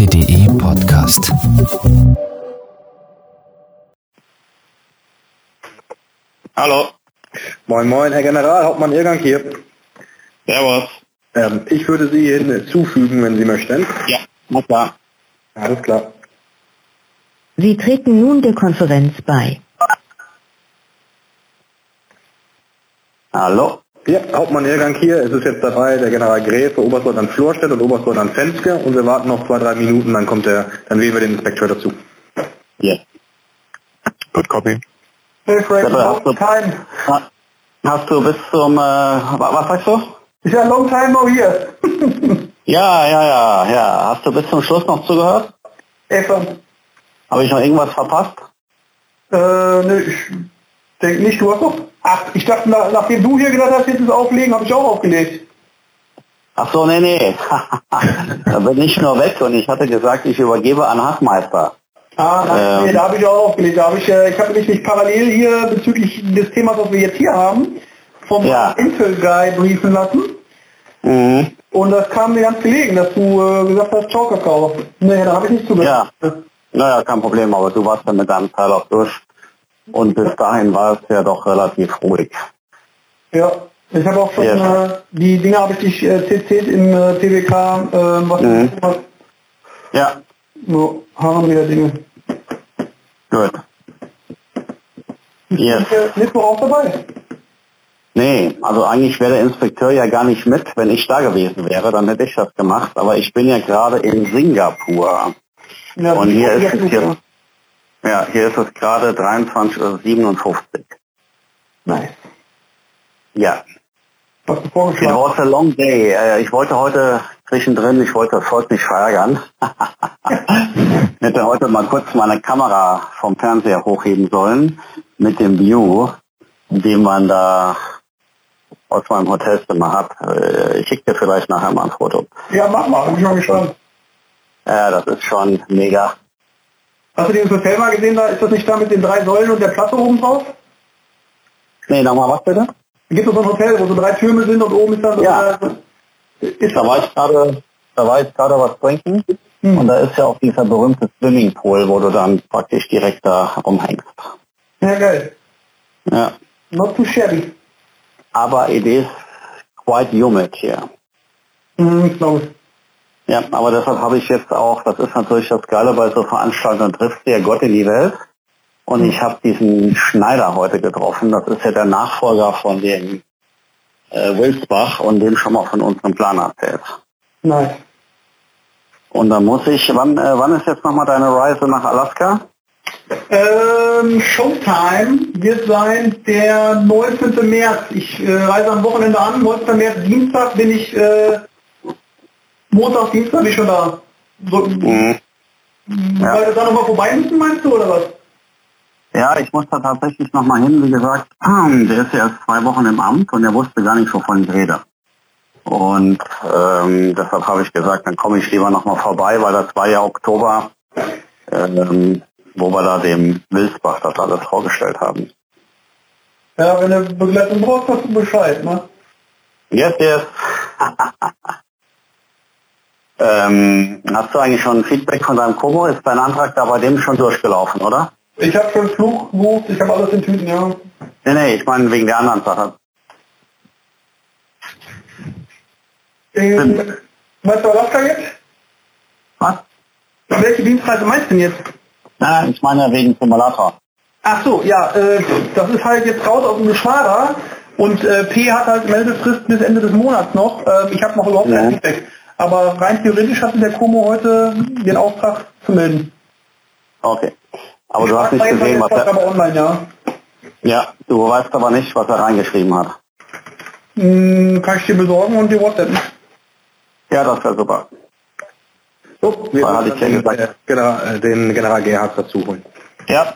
RTDE Podcast. Hallo. Moin Moin, Herr General, Hauptmann Irgang hier. Servus. Ähm, ich würde Sie hinzufügen, wenn Sie möchten. Ja, na klar. Alles klar. Sie treten nun der Konferenz bei. Hallo. Ja, Hauptmann Irgang hier. Es ist jetzt dabei der General Gräfe, Oberstleutnant Florstedt und Oberstleutnant Fenske und wir warten noch zwei, drei Minuten, dann kommt der, dann wählen wir den Inspekteur dazu. Ja. Gut, copy. Hey Frank, Ja, long hast du- time. Ha- Hast du bis zum, äh, wa- was sagst du? Ist ja long time no here. Ja, ja, ja, ja. Hast du bis zum Schluss noch zugehört? Excellent. Habe ich noch irgendwas verpasst? Äh, ne, ich denke nicht, du hast doch. Ach, ich dachte, nach, nachdem du hier gesagt hast, jetzt ist auflegen, habe ich auch aufgelegt. Ach so, nee, nee. da bin ich nur weg und ich hatte gesagt, ich übergebe an Hackmeister. Ah, nein, Ähm. nee, da habe ich auch aufgelegt. Da habe ich, äh, ich habe mich nicht parallel hier bezüglich des Themas, was wir jetzt hier haben, vom Ja. Intel-Guy briefen lassen. Mhm. Und das kam mir ganz gelegen, dass du äh, gesagt hast, Ciao Kakao. Nee, da habe ich nicht zugehört. Naja, kein Problem, aber du warst dann mit deinem Teil auch durch. Und bis dahin war es ja doch relativ ruhig. Ja, ich habe auch schon Ja. äh, die Dinge habe ich dich äh, CC't im äh, TWK, äh, was Mhm. Ja, nur haben wieder Dinge. gut. Yes. Ist der Mittwoch auch dabei? Nee, also eigentlich wäre der Inspekteur ja gar nicht mit. Wenn ich da gewesen wäre, dann hätte ich das gemacht. Aber ich bin ja gerade in Singapur. Ja, Und hier ist es jetzt. Ja, hier ist es gerade 23.57 Uhr. Nice. Ja, Was du it vorgeschlagen was a long day. Äh, Ich wollte heute zwischendrin, ich wollte das Volk nicht verärgern. ich hätte heute mal kurz meine Kamera vom Fernseher hochheben sollen mit dem View, den man da aus meinem Hotelzimmer hat. Äh, Ich schicke dir vielleicht nachher mal ein Foto. Ja, mach mal, bin ich mal gespannt. Ja, das ist schon mega. Hast du dieses Hotel mal gesehen, da ist das nicht da mit den drei Säulen und der Platte oben drauf? Nee, nochmal was bitte? Gibt es so ein Hotel, wo so drei Türme sind und oben ist dann so Ja. ist Da war ich gerade, da war ich gerade was trinken Hm. und da ist ja auch dieser berühmte Swimmingpool, wo du dann praktisch direkt da rumhängst. Ja, geil. Ja. Not too shabby. Aber it is quite humid hier. Mhm, glaube ich. Ja, aber deshalb habe ich jetzt auch, das ist natürlich das Geile bei so Veranstaltungen, trifft der Gott in die Welt. Und ich habe diesen Schneider heute getroffen. Das ist ja der Nachfolger von dem äh, Wilsbach und dem schon mal von unserem Plan erzählt. Nice. Und dann muss ich, wann, äh, wann ist jetzt nochmal deine Reise nach Alaska? Ähm, Showtime wird sein der 19. März. Ich äh, reise am Wochenende an. 19. März, Dienstag bin ich, äh, Montag, Dienstag bin ich schon da. So, Mhm. Ja. Weil wir da nochmal vorbei müssen, meinst du, oder was? Ja, ich muss da tatsächlich nochmal hin. Wie gesagt, der ist ja erst zwei Wochen im Amt und er wusste gar nicht, wovon ich rede. Und ähm, deshalb habe ich gesagt, dann komme ich lieber nochmal vorbei, weil das war ja Oktober, ähm, wo wir da dem Wilsbach das alles vorgestellt haben. Ja, wenn du Begleitung brauchst, hast du Bescheid, ne? Yes, yes. ähm, hast du eigentlich schon Feedback von deinem Komo? Ist dein Antrag da bei dem schon durchgelaufen, oder? Ich habe schon Flug gebucht, ich habe alles in Tüten, ja. Nee, nee, ich meine wegen der anderen Sache. Ähm, weißt du Alaska jetzt? Was? Welche Dienstreise meinst du denn jetzt? Na, ich meine wegen Simulator. Ach so, ja, äh, das ist halt jetzt raus aus dem Geschwader und äh, P hat halt Meldefrist bis Ende des Monats noch. Ähm, ich habe noch überhaupt kein Ja. Feedback. Aber rein theoretisch hatte der Como heute den Auftrag zu melden. Okay. Aber du hast Ich nicht gesehen, was er... aber online, ja. Ja, du weißt aber nicht, was er reingeschrieben hat. Hm, kann ich dir besorgen und dir WhatsApp. Ja, das wäre super. So, wir Weil ich ja den, gesagt. General, äh, den General Gerhard dazu holen. Ja.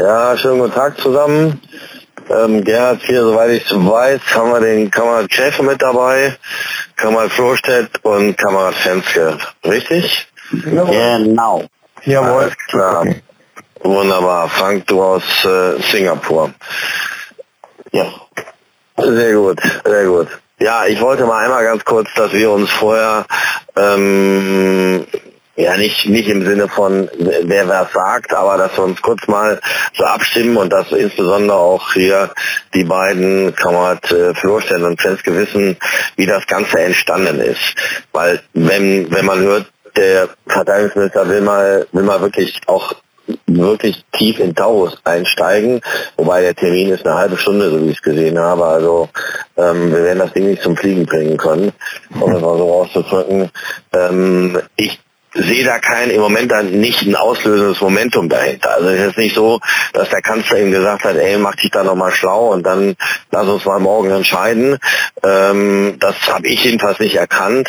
Ja, schönen guten Tag zusammen. Ähm, Gerhard hier, soweit ich weiß, haben wir den Kamerad Schäfer mit dabei, Kamerad Frohstedt und Kamerad Fenske. Richtig? Genau. Jawohl. Alles klar. Wunderbar. Frank, du aus äh, Singapur. Ja. Sehr gut, sehr gut. Ja, ich wollte mal einmal ganz kurz, dass wir uns vorher ähm, ja nicht nicht im Sinne von wer was sagt, aber dass wir uns kurz mal so abstimmen und dass insbesondere auch hier die beiden Kamerad äh, Florstedt und Fenske wissen, wie das Ganze entstanden ist. Weil wenn wenn man hört, der Verteidigungsminister will mal will mal wirklich auch wirklich tief in Taurus einsteigen, wobei der Termin ist eine halbe Stunde, so wie ich es gesehen habe. Also ähm, wir werden das Ding nicht zum Fliegen bringen können, um es mal so auszudrücken. Ähm, ich sehe da kein im Moment dann nicht ein auslösendes Momentum dahinter. Also es ist nicht so, dass der Kanzler ihm gesagt hat, ey, mach dich da nochmal schlau und dann lass uns mal morgen entscheiden. Ähm, das habe ich jedenfalls nicht erkannt,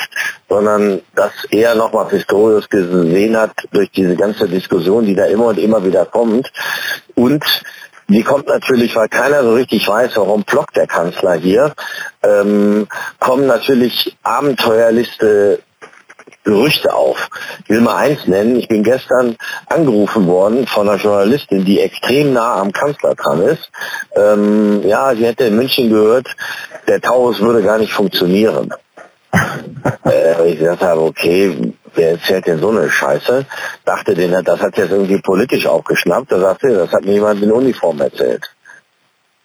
sondern dass er nochmal Pistorius gesehen hat durch diese ganze Diskussion, die da immer und immer wieder kommt. Und die kommt natürlich, weil keiner so richtig weiß, warum blockt der Kanzler hier, ähm, kommen natürlich Abenteuerliste Gerüchte auf. Ich will mal eins nennen, ich bin gestern angerufen worden von einer Journalistin, die extrem nah am Kanzler dran ist. Ähm, ja, sie hätte in München gehört, der Taurus würde gar nicht funktionieren. äh, ich gesagt habe, okay, wer erzählt denn so eine Scheiße? Dachte den, das hat jetzt irgendwie politisch aufgeschnappt. Da sagte, das hat mir jemand in Uniform erzählt.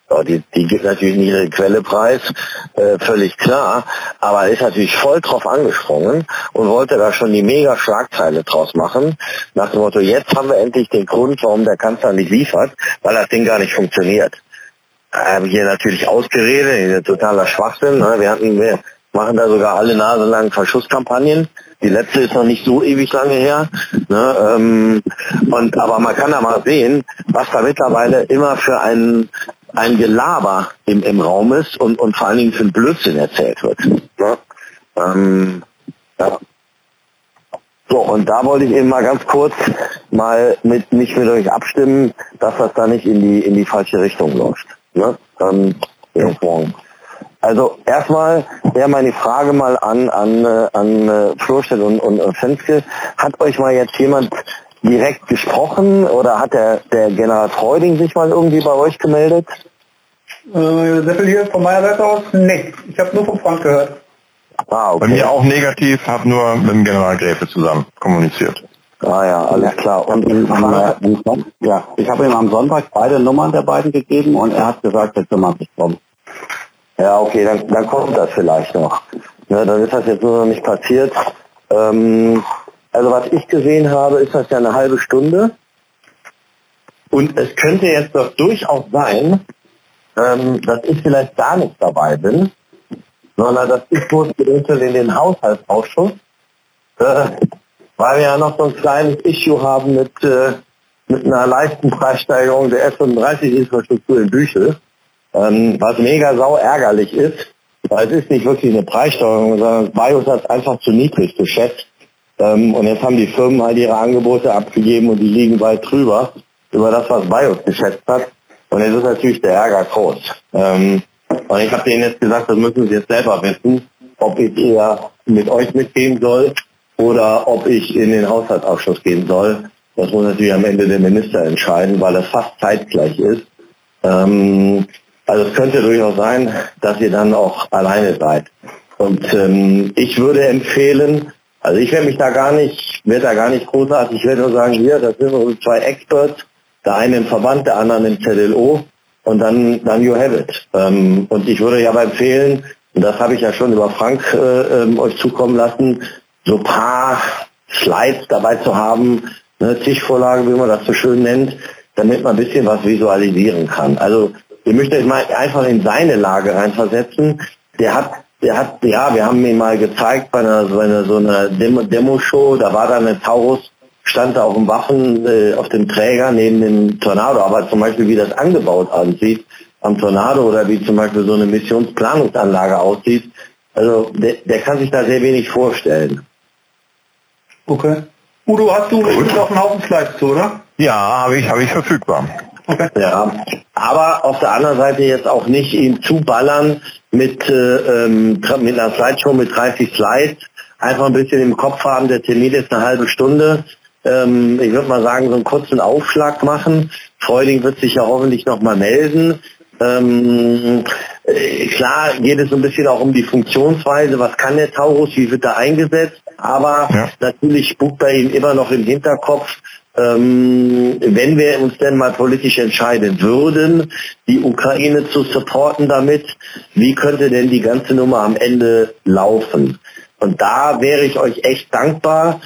Ja, die, die gibt natürlich nicht ihre Quelle preis, äh, völlig klar, aber er ist natürlich voll drauf angesprungen und wollte da schon die mega Schlagzeile draus machen, nach dem Motto, jetzt haben wir endlich den Grund, warum der Kanzler nicht liefert, weil das Ding gar nicht funktioniert. Ähm, hier natürlich ausgeredet, totaler Schwachsinn. Ne? Wir hatten, wir machen da sogar alle naselangen Verschusskampagnen. Die letzte ist noch nicht so ewig lange her. Ne? Ähm, und aber man kann da mal sehen, was da mittlerweile immer für einen ein Gelaber im, im Raum ist und, und vor allen Dingen für ein Blödsinn erzählt wird. Ne? Ähm, ja. So, und da wollte ich eben mal ganz kurz mal mit mich mit euch abstimmen, dass das da nicht in die in die falsche Richtung läuft. Ne? Ähm, also erstmal wäre meine Frage mal an an äh, an äh, Florstedt und, und, und Fenske. Hat euch mal jetzt jemand direkt gesprochen oder hat der, der General Freuding sich mal irgendwie bei euch gemeldet? Äh, Seppel hier von meiner Seite aus? Nee, ich habe nur von Frank gehört. Ah, okay. Bei mir auch negativ, habe nur mit dem General Gräfe zusammen kommuniziert. Ah ja, alles klar. Und ihm, äh, ja, ich habe ihm am Sonntag beide Nummern der beiden gegeben und er hat gesagt, er kümmert sich drum. Ja, okay, dann, dann kommt das vielleicht noch. Ja, dann ist das jetzt nur noch nicht passiert. Ähm, also was ich gesehen habe, ist das ja eine halbe Stunde. Und es könnte jetzt doch durchaus sein, ähm, dass ich vielleicht gar nicht dabei bin, sondern dass ich bloß eventuell in den Haushaltsausschuss, äh, weil wir ja noch so ein kleines Issue haben mit, äh, mit einer leichten Preissteigerung der S35-Infrastruktur in Büchel, ähm, was mega sau ärgerlich ist, weil es ist nicht wirklich eine Preissteuerung, sondern BIOS hat einfach zu niedrig geschätzt und jetzt haben die Firmen halt ihre Angebote abgegeben und die liegen weit drüber über das, was BIOS geschätzt hat. Und jetzt ist natürlich der Ärger groß. Ähm, und ich habe denen jetzt gesagt, das müssen sie jetzt selber wissen, ob ich eher mit euch mitgehen soll oder ob ich in den Haushaltsausschuss gehen soll. Das muss natürlich am Ende der Minister entscheiden, weil das fast zeitgleich ist. Ähm, also es könnte durchaus sein, dass ihr dann auch alleine seid. Und ähm, ich würde empfehlen, also ich werde mich da gar nicht, werde da gar nicht großartig, ich werde nur sagen, hier, das sind unsere zwei Experts, der eine im Verband, der andere im ZLO und dann, dann you have it. Ähm, und ich würde ja empfehlen, und das habe ich ja schon über Frank äh, ähm, euch zukommen lassen, so paar Slides dabei zu haben, eine Tischvorlage, wie man das so schön nennt, damit man ein bisschen was visualisieren kann. Also ihr müsst euch mal einfach in seine Lage reinversetzen. Der hat der hat, ja, wir haben ihn mal gezeigt bei einer, bei einer so einer Demo-Show, da war da eine Taurus, stand da auf dem Waffen, äh, auf dem Träger neben dem Tornado, aber zum Beispiel wie das angebaut aussieht am Tornado oder wie zum Beispiel so eine Missionsplanungsanlage aussieht, also der, der kann sich da sehr wenig vorstellen. Okay. Udo, hast du noch einen Haufen Slides zu, oder? Ja, habe ich, habe ich verfügbar. Okay. Ja, aber auf der anderen Seite jetzt auch nicht ihn zuballern mit, äh, ähm, mit einer Slideshow mit 30 Slides. Einfach ein bisschen im Kopf haben, der Termin ist eine halbe Stunde. Ähm, ich würde mal sagen, so einen kurzen Aufschlag machen. Freuding wird sich ja hoffentlich nochmal melden. Ähm, äh, klar geht es so ein bisschen auch um die Funktionsweise, was kann der Taurus, wie wird er eingesetzt, aber ja. natürlich spukt bei ihm immer noch im Hinterkopf, ähm, wenn wir uns denn mal politisch entscheiden würden, die Ukraine zu supporten damit, wie könnte denn die ganze Nummer am Ende laufen? Und da wäre ich euch echt dankbar,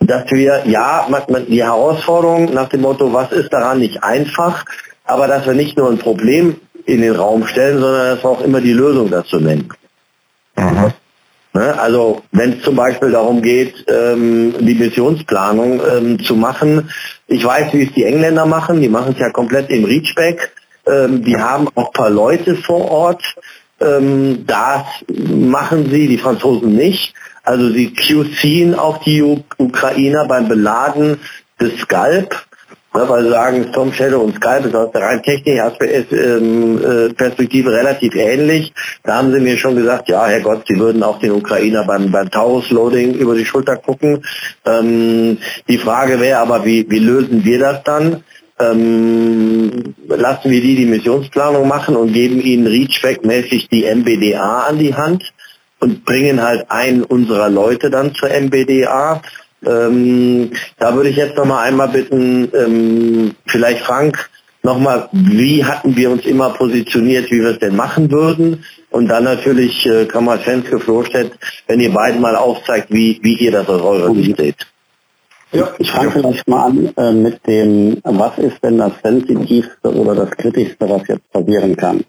dass wir, ja, die Herausforderung nach dem Motto, was ist daran nicht einfach, aber dass wir nicht nur ein Problem in den Raum stellen, sondern dass wir auch immer die Lösung dazu nennen. Mhm. Ne? Also wenn es zum Beispiel darum geht, ähm, die Missionsplanung ähm, zu machen, ich weiß, wie es die Engländer machen, die machen es ja komplett im Reachback, ähm, die haben auch ein paar Leute vor Ort, ähm, das machen sie, die Franzosen nicht. Also sie QCen auch die Ukrainer beim Beladen des Scalp Ne, weil sie sagen, Storm Shadow und Skype ist aus der rein technischen ähm, äh, relativ ähnlich. Da haben sie mir schon gesagt, ja, Herr Gott, sie würden auch den Ukrainer beim, beim Taurus-Loading über die Schulter gucken. Ähm, die Frage wäre aber, wie, wie lösen wir das dann? Ähm, lassen wir die die Missionsplanung machen und geben ihnen Reachback-mäßig die MBDA an die Hand und bringen halt einen unserer Leute dann zur MBDA ähm, da würde ich jetzt noch mal einmal bitten, ähm, vielleicht Frank, nochmal, wie hatten wir uns immer positioniert, wie wir es denn machen würden? Und dann natürlich äh, Kammer Fenske Flostedt, wenn ihr beiden mal aufzeigt, wie, wie ihr das aus eurer Sicht seht. Ja, ich fange vielleicht mal an äh, mit dem, was ist denn das Sensitivste oder das Kritischste, was jetzt passieren kann?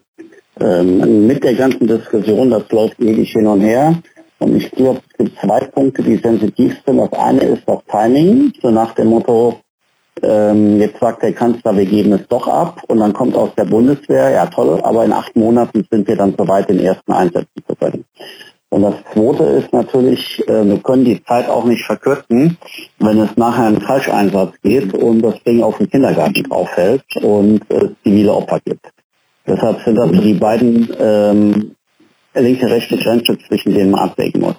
Ähm, mit der ganzen Diskussion, das läuft ewig hin und her, und ich glaube, es gibt zwei Punkte, die sensitiv sind. Das eine ist das Timing, so nach dem Motto, ähm, jetzt sagt der Kanzler, wir geben es doch ab und dann kommt aus der Bundeswehr, ja toll, aber in acht Monaten sind wir dann soweit, den ersten einsetzen zu können. Und das Zweite ist natürlich, äh, wir können die Zeit auch nicht verkürzen, wenn es nachher einen Falscheinsatz geht und das Ding auf den Kindergarten draufhält und es äh, zivile Opfer gibt. Deshalb sind das die beiden ähm, linke, rechte Grenze, zwischen denen man abwägen muss.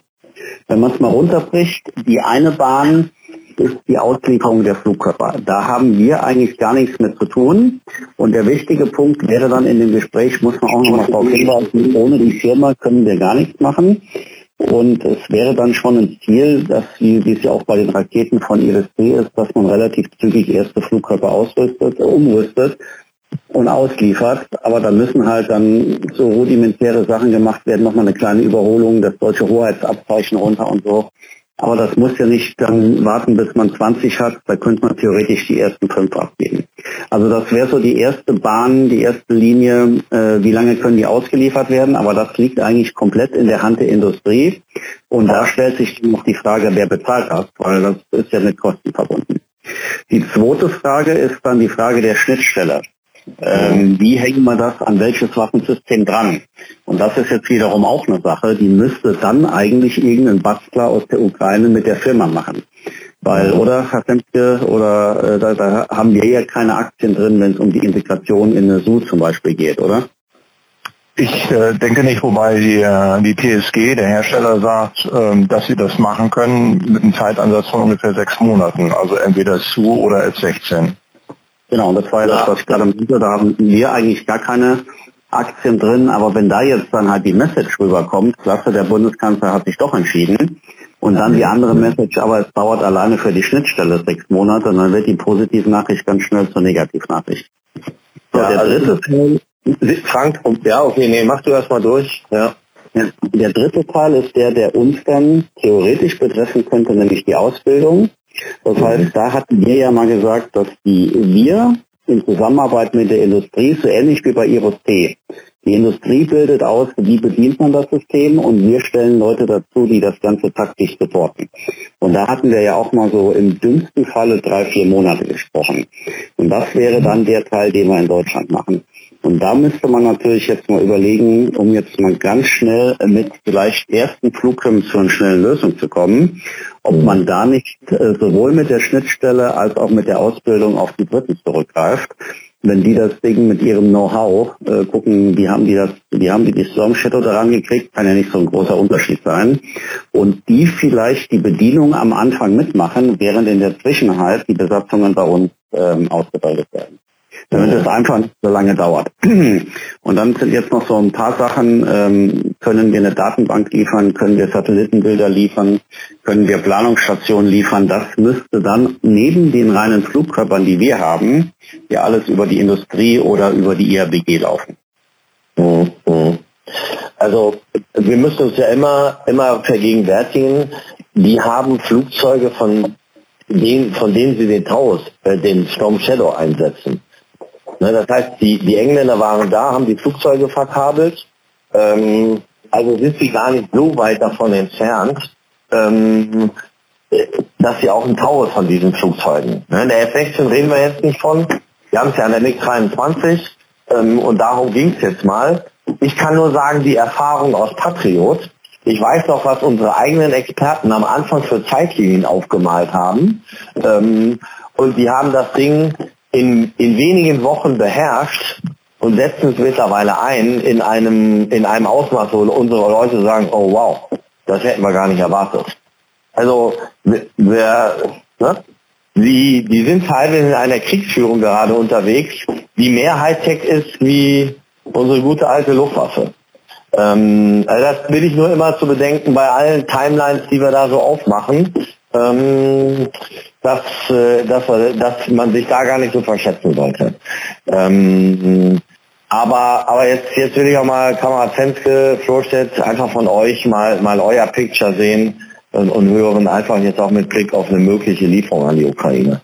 Wenn man es mal runterbricht, die eine Bahn ist die Auslieferung der Flugkörper. Da haben wir eigentlich gar nichts mit zu tun. Und der wichtige Punkt wäre dann in dem Gespräch, muss man auch noch mal darauf hinweisen, ohne die Firma können wir gar nichts machen. Und es wäre dann schon ein Ziel, dass, wie, es ja auch bei den Raketen von IRIS-T ist, dass man relativ zügig erste Flugkörper ausrüstet, umrüstet, und ausliefert. Aber da müssen halt dann so rudimentäre Sachen gemacht werden, nochmal eine kleine Überholung, das deutsche Hoheitsabzeichen runter und so. Aber das muss ja nicht dann warten, bis man 20 hat. Da könnte man theoretisch die ersten fünf abgeben. Also das wäre so die erste Bahn, die erste Linie, äh, wie lange können die ausgeliefert werden. Aber das liegt eigentlich komplett in der Hand der Industrie. Und da stellt sich noch die Frage, wer bezahlt das, weil das ist ja mit Kosten verbunden. Die zweite Frage ist dann die Frage der Schnittstelle. Ähm, wie hängen wir das an welches Waffensystem dran? Und das ist jetzt wiederum auch eine Sache, die müsste dann eigentlich irgendein Bastler aus der Ukraine mit der Firma machen. Weil, oder, Herr Semke, oder äh, da, da haben wir ja keine Aktien drin, wenn es um die Integration in eine SU zum Beispiel geht, oder? Ich äh, denke nicht, wobei die, äh, die TSG, der Hersteller, sagt, ähm, dass sie das machen können mit einem Zeitansatz von ungefähr sechs Monaten, also entweder SU oder F16. Genau, und das war ja das, was ich gerade meinte. Da haben wir eigentlich gar keine Aktien drin, aber wenn da jetzt dann halt die Message rüberkommt, klasse, der Bundeskanzler hat sich doch entschieden, und dann die andere Message, aber es dauert alleine für die Schnittstelle sechs Monate, und dann wird die positive Nachricht ganz schnell zur Negativnachricht. So, ja, der also dritte Teil, Frank, ja, okay, nee, mach du erst mal durch, ja. Der dritte Teil ist der, der uns dann theoretisch betreffen könnte, nämlich die Ausbildung. Das heißt, da hatten wir ja mal gesagt, dass die wir in Zusammenarbeit mit der Industrie, so ähnlich wie bei IROS-T, die Industrie bildet aus, wie bedient man das System und wir stellen Leute dazu, die das Ganze taktisch supporten. Und da hatten wir ja auch mal so im dünnsten Falle drei, vier Monate gesprochen. Und das wäre dann der Teil, den wir in Deutschland machen. Und da müsste man natürlich jetzt mal überlegen, um jetzt mal ganz schnell mit vielleicht ersten Flughöhen zu einer schnellen Lösung zu kommen, ob man da nicht äh, sowohl mit der Schnittstelle als auch mit der Ausbildung auf die Briten zurückgreift. wenn die das Ding mit ihrem Know-how äh, gucken, wie haben die das, wie haben die die Storm Shadow daran gekriegt, kann ja nicht so ein großer Unterschied sein. Und die vielleicht die Bedienung am Anfang mitmachen, während in der Zwischenheit die Besatzungen bei uns ähm, ausgebildet werden damit es einfach nicht so lange dauert. Und dann sind jetzt noch so ein paar Sachen, ähm, können wir eine Datenbank liefern, können wir Satellitenbilder liefern, können wir Planungsstationen liefern. Das müsste dann neben den reinen Flugkörpern, die wir haben, ja alles über die Industrie oder über die IABG laufen. Mhm. Also wir müssen uns ja immer, immer vergegenwärtigen, die haben Flugzeuge von denen, von denen sie den Taurus, äh, den Storm Shadow einsetzen. Ne, das heißt, die, die Engländer waren da, haben die Flugzeuge verkabelt. Ähm, also sind sie gar nicht so weit davon entfernt, ähm, dass sie auch ein Taurus von diesen Flugzeugen. Ne, der F-16 reden wir jetzt nicht von. Wir haben es ja an der MiG-23 ähm, und darum ging es jetzt mal. Ich kann nur sagen, die Erfahrung aus Patriot, ich weiß noch, was unsere eigenen Experten am Anfang für Zeitlinien aufgemalt haben. Ähm, und die haben das Ding in, in wenigen Wochen beherrscht und setzen es mittlerweile ein in einem, in einem Ausmaß, wo unsere Leute sagen, oh wow, das hätten wir gar nicht erwartet. Also wer, ne? die, die sind teilweise in einer Kriegsführung gerade unterwegs, die mehr Hightech ist wie unsere gute alte Luftwaffe. Ähm, also das will ich nur immer zu bedenken bei allen Timelines, die wir da so aufmachen. Ähm, dass, äh, dass, dass man sich da gar nicht so verschätzen sollte. Ähm, aber, aber jetzt, jetzt will ich auch mal Kamera Zenske, Florstedt, einfach von euch mal, mal euer Picture sehen und, und hören einfach jetzt auch mit Blick auf eine mögliche Lieferung an die Ukraine.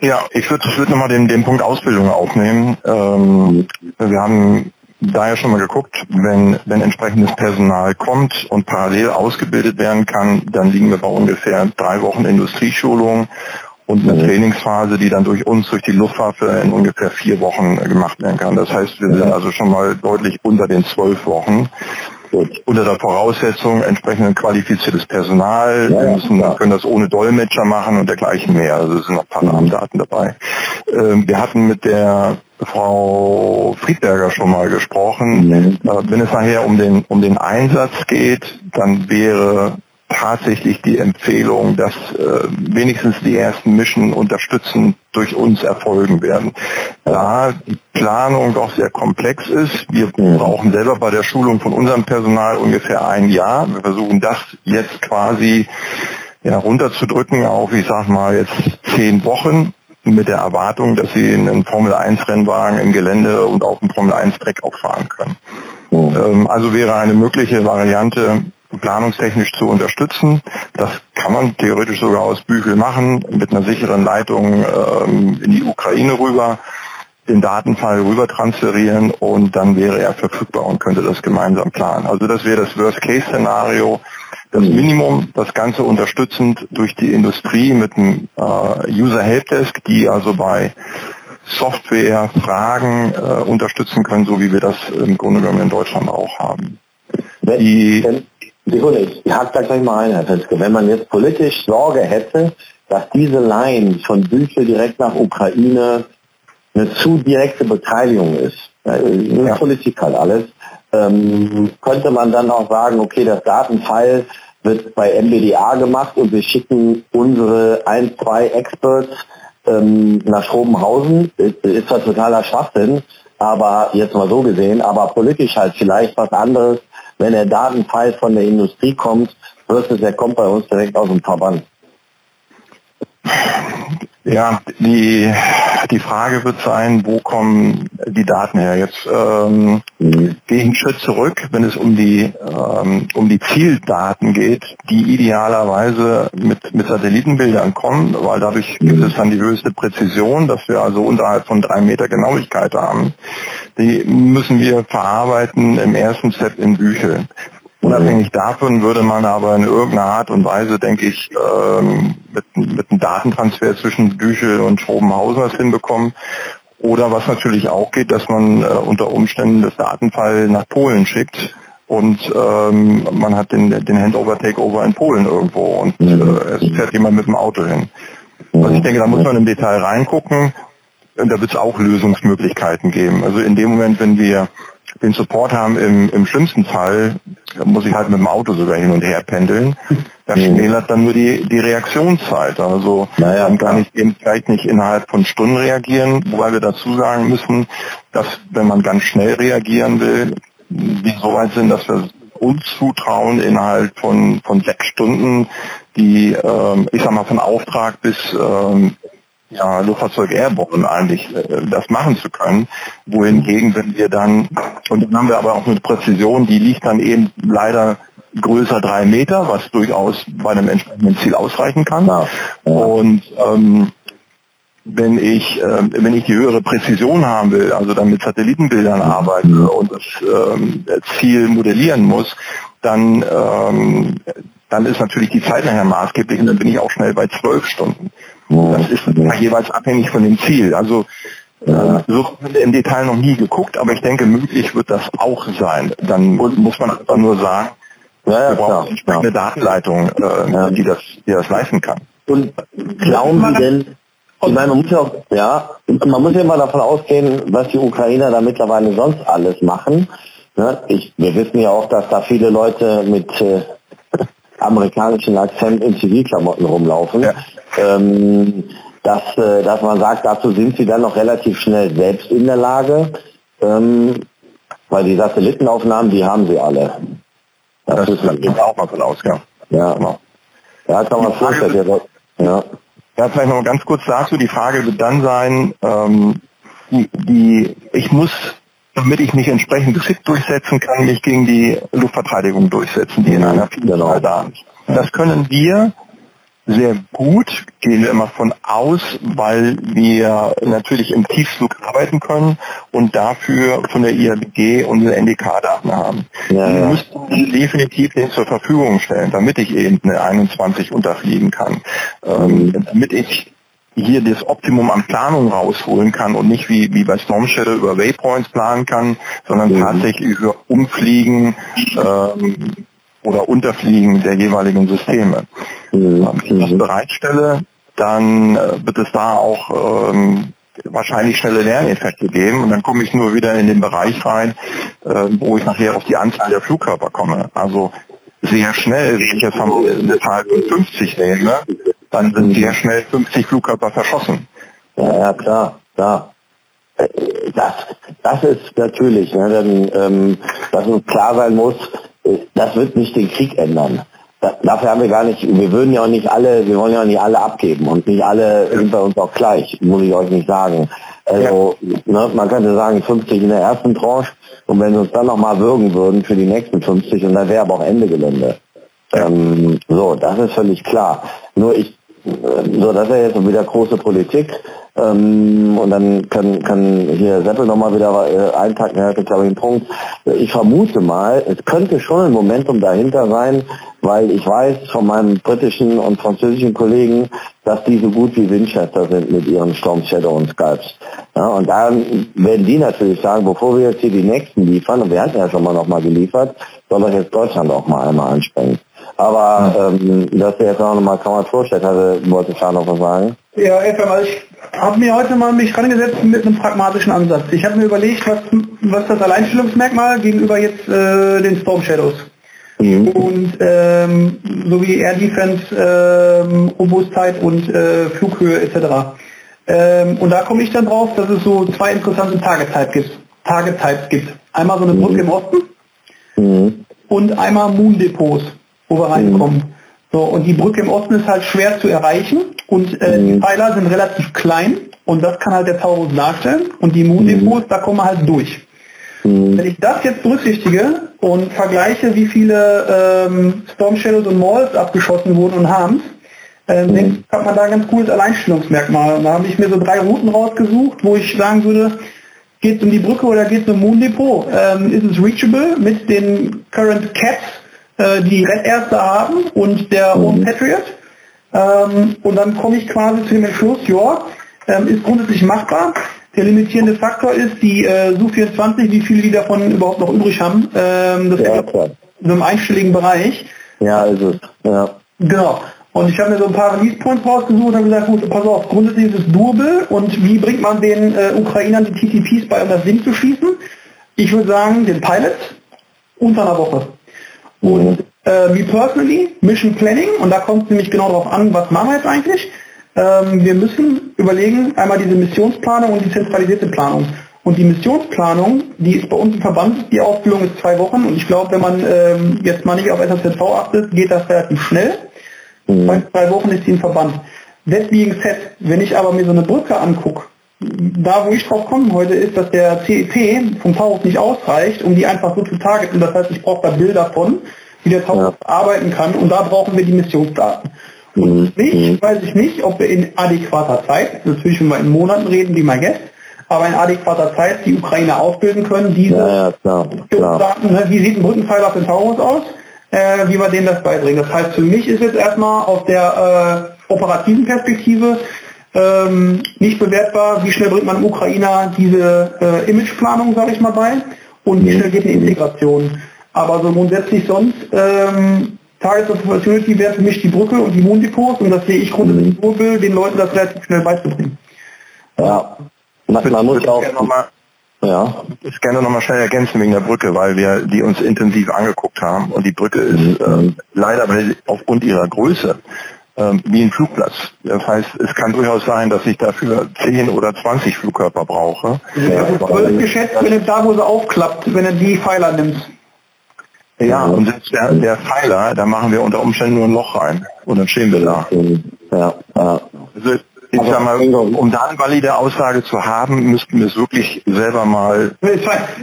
Ja, ich würde ich würd nochmal den, den Punkt Ausbildung aufnehmen. Ähm, wir haben daher schon mal geguckt, wenn, wenn entsprechendes Personal kommt und parallel ausgebildet werden kann, dann liegen wir bei ungefähr drei Wochen Industrieschulung und eine mhm. Trainingsphase, die dann durch uns, durch die Luftwaffe in ungefähr vier Wochen gemacht werden kann. Das heißt, wir sind also schon mal deutlich unter den zwölf Wochen. Unter der Voraussetzung entsprechend qualifiziertes Personal. Ja, wir müssen, ja. können das ohne Dolmetscher machen und dergleichen mehr. Also es sind noch ein paar Rahmendaten dabei. Ähm, wir hatten mit der Frau Friedberger schon mal gesprochen. Mhm. Wenn es nachher um den, um den Einsatz geht, dann wäre tatsächlich die Empfehlung, dass äh, wenigstens die ersten Mission unterstützend durch uns erfolgen werden. Da die Planung doch sehr komplex ist, wir brauchen selber bei der Schulung von unserem Personal ungefähr ein Jahr. Wir versuchen das jetzt quasi ja, runterzudrücken auf, ich sag mal, jetzt zehn Wochen mit der Erwartung, dass sie einen Formel 1 Rennwagen im Gelände und auf dem Formel 1 Track auch fahren können. Mhm. also wäre eine mögliche Variante, planungstechnisch zu unterstützen. Das kann man theoretisch sogar aus Büchel machen, mit einer sicheren Leitung ähm, in die Ukraine rüber, den Datenfall rüber transferieren und dann wäre er verfügbar und könnte das gemeinsam planen. Also das wäre das Worst-Case-Szenario. Das Minimum, das Ganze unterstützend durch die Industrie mit einem äh, User Helpdesk, die also bei Software Fragen äh, unterstützen können, so wie wir das im Grunde genommen in Deutschland auch haben. Die, Sekunde, ich hake da gleich mal ein, Herr Fetzke. Wenn man jetzt politisch Sorge hätte, dass diese Line von Büchel direkt nach Ukraine eine zu direkte Beteiligung ist, ja. Politik halt alles, ähm, könnte man dann auch sagen, okay, das Datenfile wird bei MBDA gemacht und wir schicken unsere ein, zwei Experts ähm, nach Schrobenhausen. Ist, ist zwar totaler Schwachsinn, aber jetzt mal so gesehen, aber politisch halt vielleicht was anderes, wenn der Datenfall von der Industrie kommt, versus er kommt bei uns direkt aus dem Verband. Ja, die, die Frage wird sein, wo kommen die Daten her? Jetzt ähm, gehe ich einen Schritt zurück, wenn es um die, ähm, um die Zieldaten geht, die idealerweise mit, mit Satellitenbildern kommen, weil dadurch gibt es dann die höchste Präzision, dass wir also unterhalb von drei Meter Genauigkeit haben. Die müssen wir verarbeiten im ersten Step in Büchel. Unabhängig davon würde man aber in irgendeiner Art und Weise, denke ich, ähm, mit, mit einem Datentransfer zwischen Büchel und Schrobenhausen was hinbekommen. Oder was natürlich auch geht, dass man äh, unter Umständen das Datenfall nach Polen schickt und ähm, man hat den, den Handover-Takeover in Polen irgendwo und äh, es fährt jemand mit dem Auto hin. Also ich denke, da muss man im Detail reingucken da wird es auch Lösungsmöglichkeiten geben. Also in dem Moment, wenn wir den Support haben, im, im schlimmsten Fall muss ich halt mit dem Auto sogar hin und her pendeln. Das Mhm. schmälert dann nur die, die Reaktionszeit. Also Naja, man kann nicht eben vielleicht nicht innerhalb von Stunden reagieren, wobei wir dazu sagen müssen, dass wenn man ganz schnell reagieren will, wir so weit sind, dass wir uns zutrauen, innerhalb von, von sechs Stunden die, ähm, ich sag mal, von Auftrag bis ähm, ja, Luftfahrzeug Airborne eigentlich äh, das machen zu können. Wohingegen, wenn wir dann, und dann haben wir aber auch eine Präzision, die liegt dann eben leider größer drei Meter, was durchaus bei einem entsprechenden Ziel ausreichen kann. Ja. Und ähm, wenn ich ähm, wenn ich die höhere Präzision haben will, also dann mit Satellitenbildern arbeite und das ähm, Ziel modellieren muss, dann ähm, dann ist natürlich die Zeit nachher maßgeblich und dann bin ich auch schnell bei zwölf Stunden. Das ist jeweils abhängig von dem Ziel. Also äh, so im Detail noch nie geguckt, aber ich denke, möglich wird das auch sein. Dann muss man einfach nur sagen, Ja, ja, wir brauchen klar. eine entsprechende Datenleitung, äh, Ja. die das die das leisten kann. Und glauben Sie denn, ich meine, man muss ja, auch, ja, man muss ja mal davon ausgehen, was die Ukrainer da mittlerweile sonst alles machen. Ne? Ich, wir wissen ja auch, dass da viele Leute mit äh, amerikanischen Akzent in Zivilklamotten rumlaufen. Ja. Ähm, dass, äh, dass man sagt, dazu sind sie dann noch relativ schnell selbst in der Lage, ähm, weil die Satellitenaufnahmen, die haben sie alle. Das, Das wissen geht auch mal von aus, ja. Ja, Genau. ja kann man vorstellen. Ja. Ja, vielleicht noch ganz kurz dazu. Die Frage wird dann sein, ähm, die, die, ich muss, damit ich mich entsprechend geschickt durchsetzen kann, mich gegen die Luftverteidigung durchsetzen, die in einer Vielzahl Genau. da ist. Das können wir sehr gut, gehen wir immer von aus, weil wir natürlich im Tiefflug arbeiten können und dafür von der IABG unsere NDK-Daten haben. Ja, die ja. müssten wir definitiv den zur Verfügung stellen, damit ich eben eine 21 unterfliegen kann. Ähm, damit ich hier das Optimum an Planung rausholen kann und nicht wie, wie bei Storm Shadow über Waypoints planen kann, sondern Mhm. tatsächlich über Umfliegen ähm, oder Unterfliegen der jeweiligen Systeme. Mhm. Wenn ich das bereitstelle, dann äh, wird es da auch ähm, wahrscheinlich schnelle Lerneffekte geben und dann komme ich nur wieder in den Bereich rein, äh, wo ich nachher auf die Anzahl der Flugkörper komme. Also sehr schnell, wenn ich jetzt eine Zahl von 50 nehme, dann sind sehr schnell 50 Flugkörper verschossen. Ja, ja, klar, klar. Äh, Das, das ist natürlich, ne, dann, ähm, dass uns klar sein muss, das wird nicht den Krieg ändern. Da, dafür haben wir gar nicht, wir würden ja auch nicht alle, wir wollen ja auch nicht alle abgeben und nicht alle sind bei uns auch gleich, muss ich euch nicht sagen. Also, ne, man könnte sagen 50 in der ersten Tranche und wenn sie uns dann nochmal würgen würden für die nächsten 50 und dann wäre aber auch Ende Gelände. Ähm, so, das ist völlig klar. Nur ich, so, das ist ja jetzt wieder große Politik. Ähm, und dann kann, kann hier Seppel nochmal wieder äh, einpacken, er hat glaube ich einen Punkt. Ich vermute mal, es könnte schon ein Momentum dahinter sein, weil ich weiß von meinen britischen und französischen Kollegen, dass die so gut wie Winchester sind mit ihren Storm Shadow und Skypes. Ja, und dann werden die natürlich sagen, bevor wir jetzt hier die nächsten liefern, und wir hatten ja schon mal nochmal geliefert, soll doch jetzt Deutschland auch mal einmal ansprengen. Aber ähm, dass wir jetzt auch nochmal Kammern vorstellt hatte, wollte Schar noch was sagen. Ja, FM, also ich habe mir heute mal mich rangesetzt mit einem pragmatischen Ansatz. Ich habe mir überlegt, was, was das Alleinstellungsmerkmal gegenüber jetzt äh, den Storm Shadows und ähm, sowie Air Defense, ähm, Robustheit und äh, Flughöhe etc. Ähm, und da komme ich dann drauf, dass es so zwei interessante Target Types gibt. Target Types gibt. Einmal so eine Brücke im Osten Mhm. und einmal Moon Depots, wo wir reinkommen. So, und die Brücke im Osten ist halt schwer zu erreichen und äh, die Pfeiler sind relativ klein und das kann halt der Taurus darstellen und die Moon Depots, da kommen wir halt durch. Wenn ich das jetzt berücksichtige und vergleiche, wie viele ähm, Storm Shadows und Malls abgeschossen wurden und haben, denke ich, hat man da ein ganz cooles Alleinstellungsmerkmal. Und da habe ich mir so drei Routen rausgesucht, wo ich sagen würde, geht es um die Brücke oder geht es um Moon Depot? Ähm, ist es reachable mit den Current Cats, äh, die Red Erste haben und der Home Patriot? Ähm, und dann komme ich quasi zu dem Entschluss, ja, ähm, ist grundsätzlich machbar. Der limitierende Faktor ist die äh, Su-24, wie viele die davon überhaupt noch übrig haben. Ähm, das Ja, ist klar. in so einem einstelligen Bereich. Ja, ist es. Ja. Genau. Und ich habe mir so ein paar Release Points rausgesucht und habe gesagt, gut, pass auf, grundsätzlich ist es Durable und wie bringt man den äh, Ukrainern die TTPs bei, um das Ding zu schießen? Ich würde sagen, den Pilot unter einer Woche. Und äh, me personally, Mission Planning, und da kommt es nämlich genau darauf an, was machen wir jetzt eigentlich? Ähm, wir müssen überlegen, einmal diese Missionsplanung und die zentralisierte Planung. Und die Missionsplanung, die ist bei uns im Verband, die Ausbildung ist zwei Wochen und ich glaube, wenn man ähm, jetzt mal nicht auf SSV achtet, geht das relativ schnell. Mhm. Bei zwei Wochen ist die im Verband. Deswegen set, wenn ich aber mir so eine Brücke angucke, da wo ich drauf komme heute ist, dass der CEP vom Taurus nicht ausreicht, um die einfach so zu targeten. Das heißt, ich brauche da Bilder von, wie der Taurus ja. arbeiten kann und da brauchen wir die Missionsdaten. Und nicht, mhm. weiß ich nicht, ob wir in adäquater Zeit, natürlich wenn wir in Monaten reden, wie mein Gast, aber in adäquater Zeit die Ukraine ausbilden können, diese ja, klar, klar. Daten, ne, wie sieht ein Brückenpfeiler für den Taurus aus, äh, wie wir denen das beibringen. Das heißt, für mich ist jetzt erstmal aus der äh, operativen Perspektive ähm, nicht bewertbar, wie schnell bringt man Ukrainer diese äh, Imageplanung, sage ich mal, bei und wie schnell geht eine Integration. Aber so grundsätzlich sonst ähm, Target of Opportunity wäre für mich die Brücke und die Moondepots und das sehe ich grundsätzlich nur will, den Leuten das relativ schnell beizubringen. Ja, man, man muss auch noch mal, ja. Ich gerne noch mal schnell ergänzen wegen der Brücke, weil wir die uns intensiv angeguckt haben und die Brücke ist äh, leider aufgrund ihrer Größe äh, wie ein Flugplatz. Das heißt, es kann durchaus sein, dass ich dafür 10 oder 20 Flugkörper brauche. Ja, das ist geschätzt, wenn es da, wo sie aufklappt, wenn er die Pfeiler nimmt. Ja, und selbst der, der Pfeiler, da machen wir unter Umständen nur ein Loch rein und dann stehen wir da. Ja, ja. Also ich sag mal, um da eine valide Aussage zu haben, müssten wir es wirklich selber mal...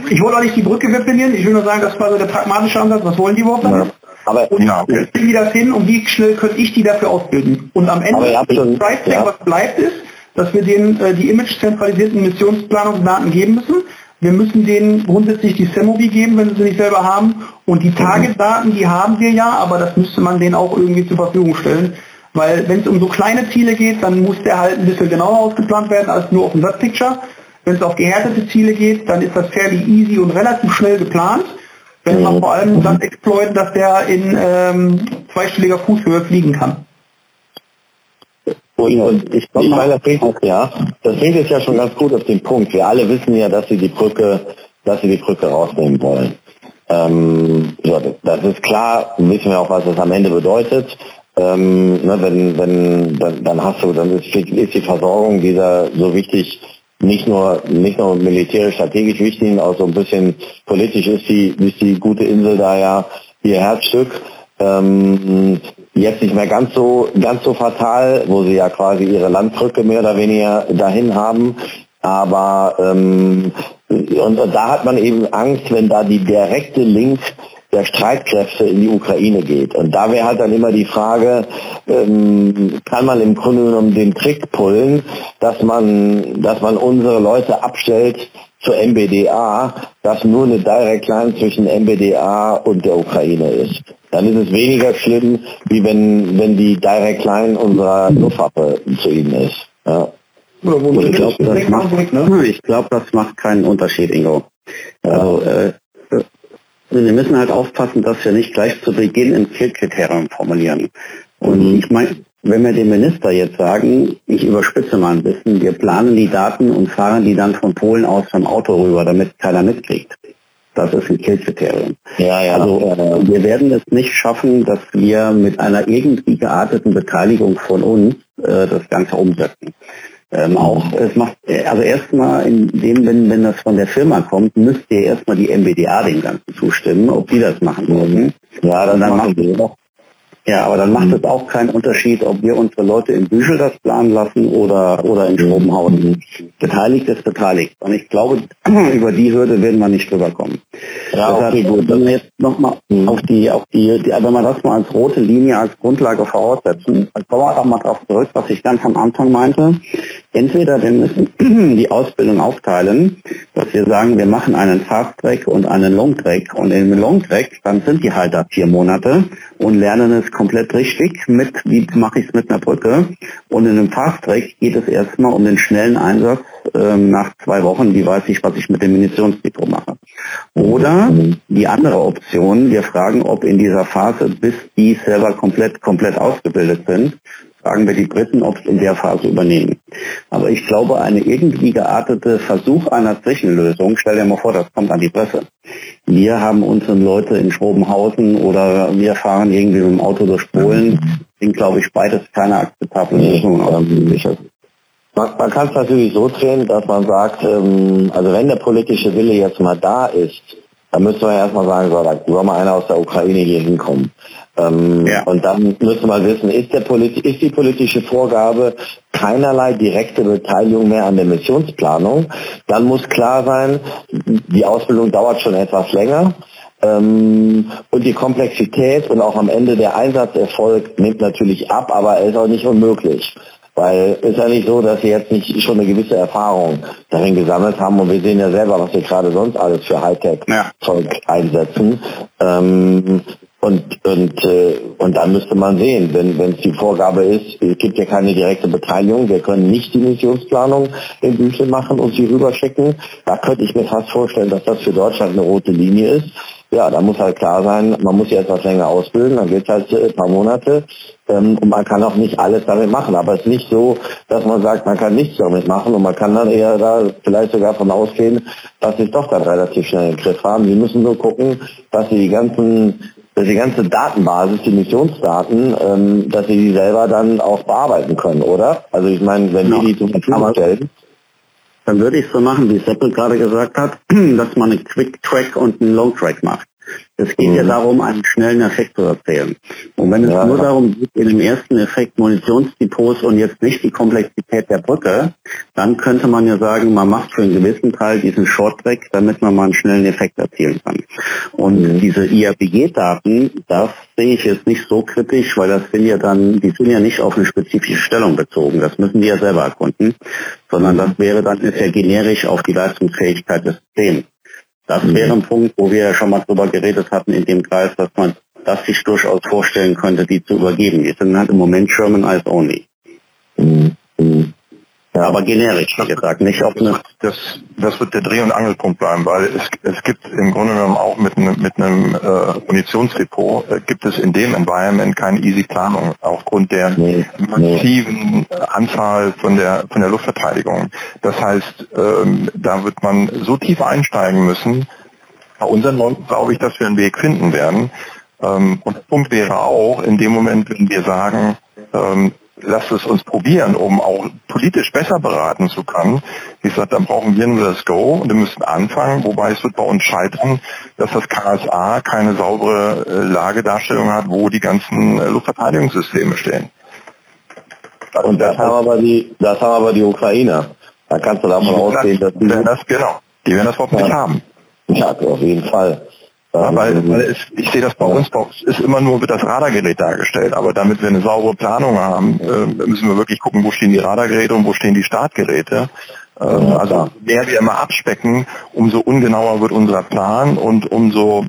Ich wollte auch nicht die Brücke webbinieren, ich will nur sagen, das war so der pragmatische Ansatz, was wollen die überhaupt damit? Ja. Aber und ja, okay. kriegen die das hin und wie schnell könnte ich die dafür ausbilden? Und am Ende, schon, ja. was bleibt ist, dass wir denen äh, die image-zentralisierten Missionsplanungsdaten geben müssen. Wir müssen denen grundsätzlich die Semobi geben, wenn sie sie nicht selber haben. Und die mhm. Target-Daten, die haben wir ja, aber das müsste man denen auch irgendwie zur Verfügung stellen. Weil wenn es um so kleine Ziele geht, dann muss der halt ein bisschen genauer ausgeplant werden als nur auf dem Web-Picture. Wenn es auf gehärtete Ziele geht, dann ist das fairly easy und relativ schnell geplant. Wenn man vor allem dann exploiten, dass der in ähm, zweistelliger Fußhöhe fliegen kann. Und ich, ich meine, das bringt, ja, das bringt es ja schon ganz gut auf den Punkt. Wir alle wissen ja, dass sie die Brücke, dass sie die Brücke rausnehmen wollen. Ähm, so, das ist klar, wissen wir auch, was das am Ende bedeutet. Ähm, ne, wenn, wenn, dann, dann hast du, dann ist, ist die Versorgung dieser so wichtig, nicht nur, nicht nur militärisch strategisch wichtig, auch so ein bisschen politisch ist die, ist die gute Insel da ja ihr Herzstück. Ähm, jetzt nicht mehr ganz so, ganz so fatal, wo sie ja quasi ihre Landbrücke mehr oder weniger dahin haben. Aber ähm, und, und da hat man eben Angst, wenn da die direkte Link der Streitkräfte in die Ukraine geht. Und da wäre halt dann immer die Frage, ähm, kann man im Grunde genommen den Trick pullen, dass man, dass man unsere Leute abstellt zur MBDA, dass nur eine Direct Line zwischen MBDA und der Ukraine ist. Dann ist es weniger schlimm, wie wenn, wenn die Direct Line unserer Luftwaffe zu ihnen ist. Ja. Ich glaube, das, macht, ne? glaub, das macht keinen Unterschied, Ingo. Also, äh, wir müssen halt aufpassen, dass wir nicht gleich zu Beginn ein Zielkriterium formulieren. Und mhm. ich meine, wenn wir dem Minister jetzt sagen, ich überspitze mal ein bisschen, wir planen die Daten und fahren die dann von Polen aus vom Auto rüber, damit keiner mitkriegt. Das ist ein Killkriterium. Ja, ja. Also äh, wir werden es nicht schaffen, dass wir mit einer irgendwie gearteten Beteiligung von uns äh, das Ganze umsetzen. Ähm, auch es macht also erstmal in dem, wenn, wenn das von der Firma kommt, müsst ihr erstmal die MBDA dem Ganzen zustimmen, ob die das machen wollen. Ja, dann, dann machen wir noch ja, aber dann macht mhm. es auch keinen Unterschied, ob wir unsere Leute in Büchel das planen lassen oder, oder in Schrobenhausen. Beteiligt ist beteiligt. Und ich glaube, über die Hürde werden wir nicht drüber kommen. Ja, Deshalb, okay, gut. Wenn wir jetzt nochmal mhm. auf die, auf die, die, wenn wir das mal als rote Linie, als Grundlage voraussetzen, dann kommen wir auch mal darauf zurück, was ich ganz am Anfang meinte. Entweder wir müssen die Ausbildung aufteilen, dass wir sagen, wir machen einen Fast Track und einen Long Track. Und im Long Track, dann sind die halt da vier Monate und lernen es komplett richtig mit, wie mache ich es mit einer Brücke. Und in einem Fast-Track geht es erstmal um den schnellen Einsatz ähm, nach zwei Wochen, wie weiß ich, was ich mit dem Munitionsdepot mache. Oder die andere Option, wir fragen, ob in dieser Phase, bis die selber komplett, komplett ausgebildet sind, fragen wir die Briten, ob sie in der Phase übernehmen. Aber ich glaube, eine irgendwie geartete Versuch einer Zwischenlösung, stell dir mal vor, das kommt an die Presse. Wir haben unsere Leute in Schrobenhausen oder wir fahren irgendwie mit dem Auto durch Polen, sind, glaube ich, beides keine akzeptable Lösungen. Man, man kann es natürlich so drehen, dass man sagt, ähm, also wenn der politische Wille jetzt mal da ist, dann müsste man erstmal sagen, so, da soll mal einer aus der Ukraine hier hinkommen. Ähm, ja. Und dann müsste man wissen, ist, der Polit ist die politische Vorgabe keinerlei direkte Beteiligung mehr an der Missionsplanung, dann muss klar sein, die Ausbildung dauert schon etwas länger. Ähm, und die Komplexität und auch am Ende der Einsatzerfolg nimmt natürlich ab, aber er ist auch nicht unmöglich. Weil es ist ja nicht so, dass sie jetzt nicht schon eine gewisse Erfahrung darin gesammelt haben und wir sehen ja selber, was wir gerade sonst alles für Hightech-Zeug ja. einsetzen. Ähm, und, und, äh, und dann müsste man sehen, wenn es die Vorgabe ist, es gibt ja keine direkte Beteiligung, wir können nicht die Missionsplanung in Büchel machen und sie rüberschicken. Da könnte ich mir fast vorstellen, dass das für Deutschland eine rote Linie ist. Ja, da muss halt klar sein, man muss sie etwas länger ausbilden, dann geht es halt ein paar Monate ähm, und man kann auch nicht alles damit machen. Aber es ist nicht so, dass man sagt, man kann nichts damit machen und man kann dann eher da vielleicht sogar von ausgehen, dass sie es doch dann relativ schnell im Griff haben. Sie müssen nur gucken, dass sie die ganzen die ganze Datenbasis, die Missionsdaten, ähm, dass sie die selber dann auch bearbeiten können, oder? Also ich meine, wenn ja. wir die zur Verfügung stellen. Dann würde ich so machen, wie Seppel gerade gesagt hat, dass man einen Quick Track und einen Long Track macht. Es geht mhm. ja darum, einen schnellen Effekt zu erzählen. Und wenn es ja, nur darum geht, in dem ersten Effekt Munitionsdepots und jetzt nicht die Komplexität der Brücke, dann könnte man ja sagen, man macht für einen gewissen Teil diesen Short-Track, damit man mal einen schnellen Effekt erzielen kann. Und mhm. diese IRBG-Daten, das sehe ich jetzt nicht so kritisch, weil das sind ja dann, die sind ja nicht auf eine spezifische Stellung bezogen. Das müssen die ja selber erkunden, sondern mhm. das wäre dann ist ja generisch auf die Leistungsfähigkeit des Systems. Das mhm. wäre ein Punkt, wo wir ja schon mal drüber geredet hatten in dem Kreis, dass man das sich durchaus vorstellen könnte, die zu übergeben. Die sind halt im Moment German Eyes Only. Mhm. Ja, aber generisch, wie gesagt, nicht auf eine... Das, das wird der Dreh- und Angelpunkt bleiben, weil es, es gibt im Grunde genommen auch mit, ne, mit einem äh, Munitionsdepot, äh, gibt es in dem Environment keine easy Planung, aufgrund der nee, massiven nee. Anzahl von der, von der Luftverteidigung. Das heißt, ähm, da wird man so tief einsteigen müssen, bei unseren Leuten glaube ich, dass wir einen Weg finden werden. Ähm, und der Punkt wäre auch, in dem Moment, wenn wir sagen, ähm, lasst es uns probieren, um auch politisch besser beraten zu können. Wie gesagt, dann brauchen wir nur das Go und wir müssen anfangen, wobei es wird bei uns scheitern, dass das KSA keine saubere äh, Lagedarstellung hat, wo die ganzen äh, Luftverteidigungssysteme stehen. Und das haben aber die, das haben aber die Ukrainer. Da kannst du davon ausgehen, dass die, das, genau, die werden das überhaupt nicht haben. Ja, auf jeden Fall. Ja, weil, weil es, ich sehe das bei uns, bei uns ist immer nur wird das Radargerät dargestellt, aber damit wir eine saubere Planung haben, äh, müssen wir wirklich gucken, wo stehen die Radargeräte und wo stehen die Startgeräte. Äh, also mehr wir immer abspecken, umso ungenauer wird unser Plan und umso,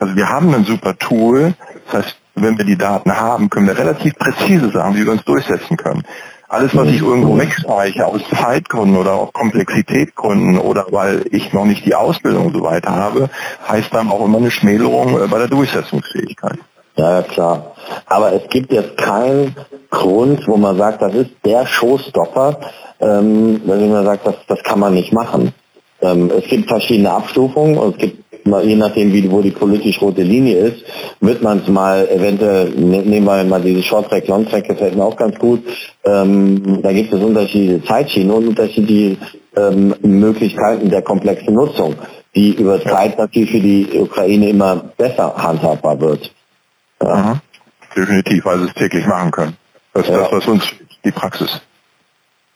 also wir haben ein super Tool, das heißt, wenn wir die Daten haben, können wir relativ präzise sagen, wie wir uns durchsetzen können. Alles, was ich irgendwo wegstreiche, aus Zeitgründen oder aus Komplexitätgründen oder weil ich noch nicht die Ausbildung so weit habe, heißt dann auch immer eine Schmälerung äh, bei der Durchsetzungsfähigkeit. Ja, klar. Aber es gibt jetzt keinen Grund, wo man sagt, das ist der Showstopper, ähm, wenn man sagt, das, das kann man nicht machen. Ähm, es gibt verschiedene Abstufungen und es gibt je nachdem, wie, wo die politisch rote Linie ist, wird man es mal eventuell, ne, nehmen wir mal diese Short Track, Long Track, gefällt mir auch ganz gut. Ähm, da gibt es unterschiedliche Zeitschienen und unterschiedliche ähm, Möglichkeiten der komplexen Nutzung, die über Zeit natürlich für die Ukraine immer besser handhabbar wird. Ja. Mhm. Definitiv, weil sie es täglich machen können. Das ist ja. das, was uns die Praxis.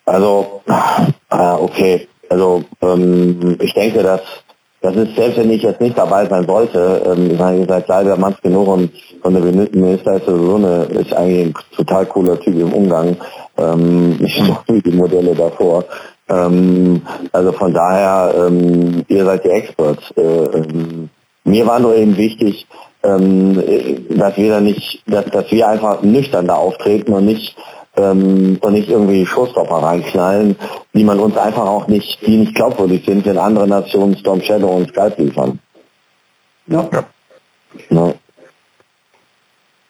Also, ah, okay. Also ähm, ich denke, dass das ist, selbst wenn ich jetzt nicht dabei sein sollte, ähm, ich meine, seid leider genug und von der Minister ist sowieso eine, ist eigentlich ein total cooler Typ im Umgang. Ähm, ich wie die Modelle davor. Ähm, also von daher, ähm, ihr seid die Experts. Äh, ähm, mir war nur eben wichtig, ähm, dass wir da nicht, dass, dass wir einfach nüchtern da auftreten und nicht ähm, und nicht irgendwie Showstopper reinknallen, die man uns einfach auch nicht, die nicht glaubwürdig sind, wenn andere Nationen Storm Shadow und Skype liefern. Ja. Ja.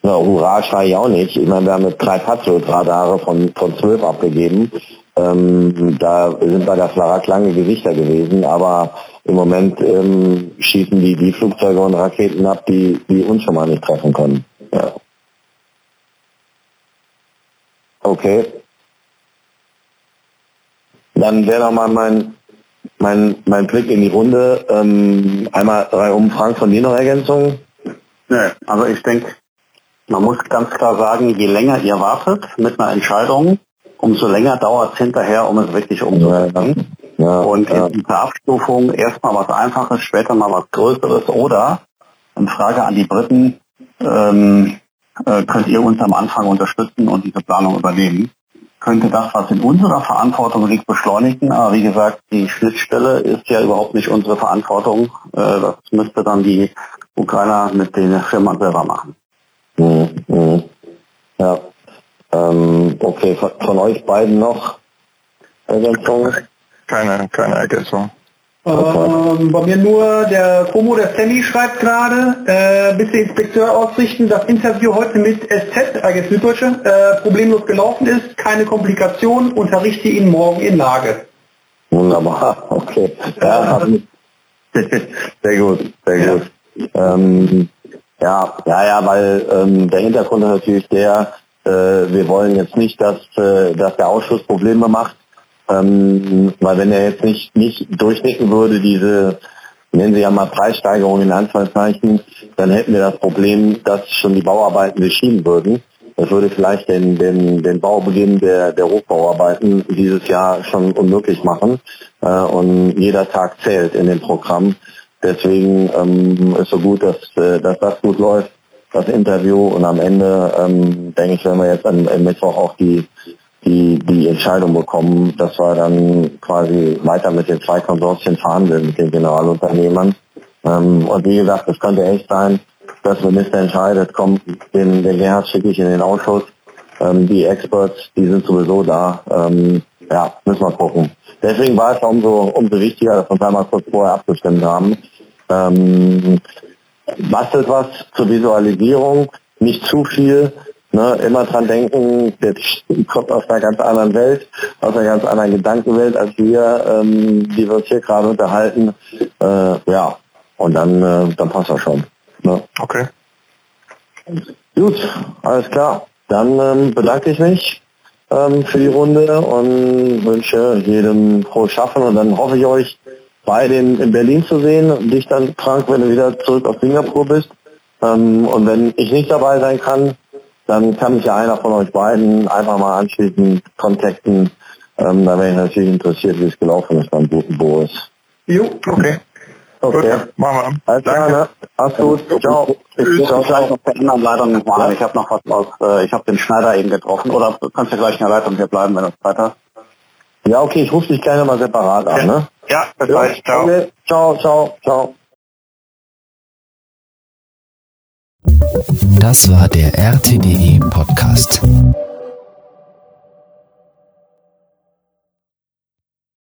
Na, Hurra schrei ich auch nicht. Ich meine, wir haben jetzt drei Patriot-Radare von, von zwölf abgegeben. Ähm, da sind bei der Flarak lange Gesichter gewesen, aber im Moment ähm, schießen die die Flugzeuge und Raketen ab, die, die uns schon mal nicht treffen können. Ja. Okay. Dann wäre noch mal mein, mein, mein Blick in die Runde. Ähm, einmal drei um Frank von dir noch Ergänzungen? Nee, also ich denke, man muss ganz klar sagen, je länger ihr wartet mit einer Entscheidung, umso länger dauert es hinterher, um es wirklich umzusetzen. Ja, Und ja. in dieser Abstufung erstmal was Einfaches, später mal was Größeres oder, eine Frage an die Briten, ähm, äh, könnt ihr uns am Anfang unterstützen und diese Planung übernehmen? Könnte das, was in unserer Verantwortung liegt, beschleunigen, aber wie gesagt, die Schnittstelle ist ja überhaupt nicht unsere Verantwortung. Äh, das müsste dann die Ukrainer mit den Firmen selber machen. Mhm, mhm. Ja. Ähm, okay, von, von euch beiden noch Ergänzungen? Keine, keine Ergänzung. Ähm, bei mir nur der Promo, der Sammy schreibt gerade, äh, bitte Inspekteur ausrichten, das Interview heute mit SZ, AG Süddeutsche, äh, problemlos gelaufen ist, keine Komplikationen, unterrichte ihn morgen in Lage. Wunderbar, okay. Ja, sehr gut, sehr gut. Ähm, ja, ja, ja, weil ähm, der Hintergrund ist natürlich der, äh, wir wollen jetzt nicht, dass, äh, dass der Ausschuss Probleme macht, ähm, weil wenn er jetzt nicht, nicht durchdecken würde, diese, nennen Sie ja mal Preissteigerung in Anführungszeichen, dann hätten wir das Problem, dass schon die Bauarbeiten beschieden würden. Das würde vielleicht den, den, den Baubeginn der, der Hochbauarbeiten dieses Jahr schon unmöglich machen. Äh, und jeder Tag zählt in dem Programm. Deswegen ähm, ist so gut, dass, äh, dass das gut läuft, das Interview. Und am Ende ähm, denke ich, wenn wir jetzt am Mittwoch auch die, die, die Entscheidung bekommen, dass wir dann quasi weiter mit den zwei Konsortien verhandeln, mit den Generalunternehmern. Ähm, und wie gesagt, es könnte echt sein, dass Minister entscheidet, kommt, den, den Gerhard schicke ich in den Ausschuss. Ähm, die Experts, die sind sowieso da. Ähm, ja, müssen wir gucken. Deswegen war es umso, umso wichtiger, dass wir uns einmal kurz vorher abgestimmt haben. Ähm, bastelt was zur Visualisierung, nicht zu viel. Ne, immer dran denken, der kommt aus einer ganz anderen Welt, aus einer ganz anderen Gedankenwelt als wir, ähm, die wir uns hier gerade unterhalten. Äh, ja, und dann, äh, dann passt das schon. Ne? Okay. Gut, alles klar. Dann ähm, bedanke ich mich ähm, für die Runde und wünsche jedem frohes Schaffen und dann hoffe ich euch beide in, in Berlin zu sehen und dich dann, Frank, wenn du wieder zurück auf Singapur bist. Ähm, und wenn ich nicht dabei sein kann, dann kann mich ja einer von euch beiden einfach mal anschließend kontakten. Ähm, da wäre ich natürlich interessiert, wie es gelaufen ist beim guten Boris. Jo, Okay. Okay. Gut, machen wir. Alles klar, ne? Mach's gut. Ciao. Ich rufe Ciao, gleich ciao. auf der anderen Leitung noch mal an. Ja. Ich habe noch was aus, äh, ich habe den Schneider eben getroffen. Oder du kannst ja gleich in der Leitung hier bleiben, wenn du Zeit hast. Ja, okay, ich rufe dich gerne mal separat an, ne? Ja, bis Ja, gleich. Ciao. Okay. Ciao, ciao, ciao. Das war der RTDE Podcast.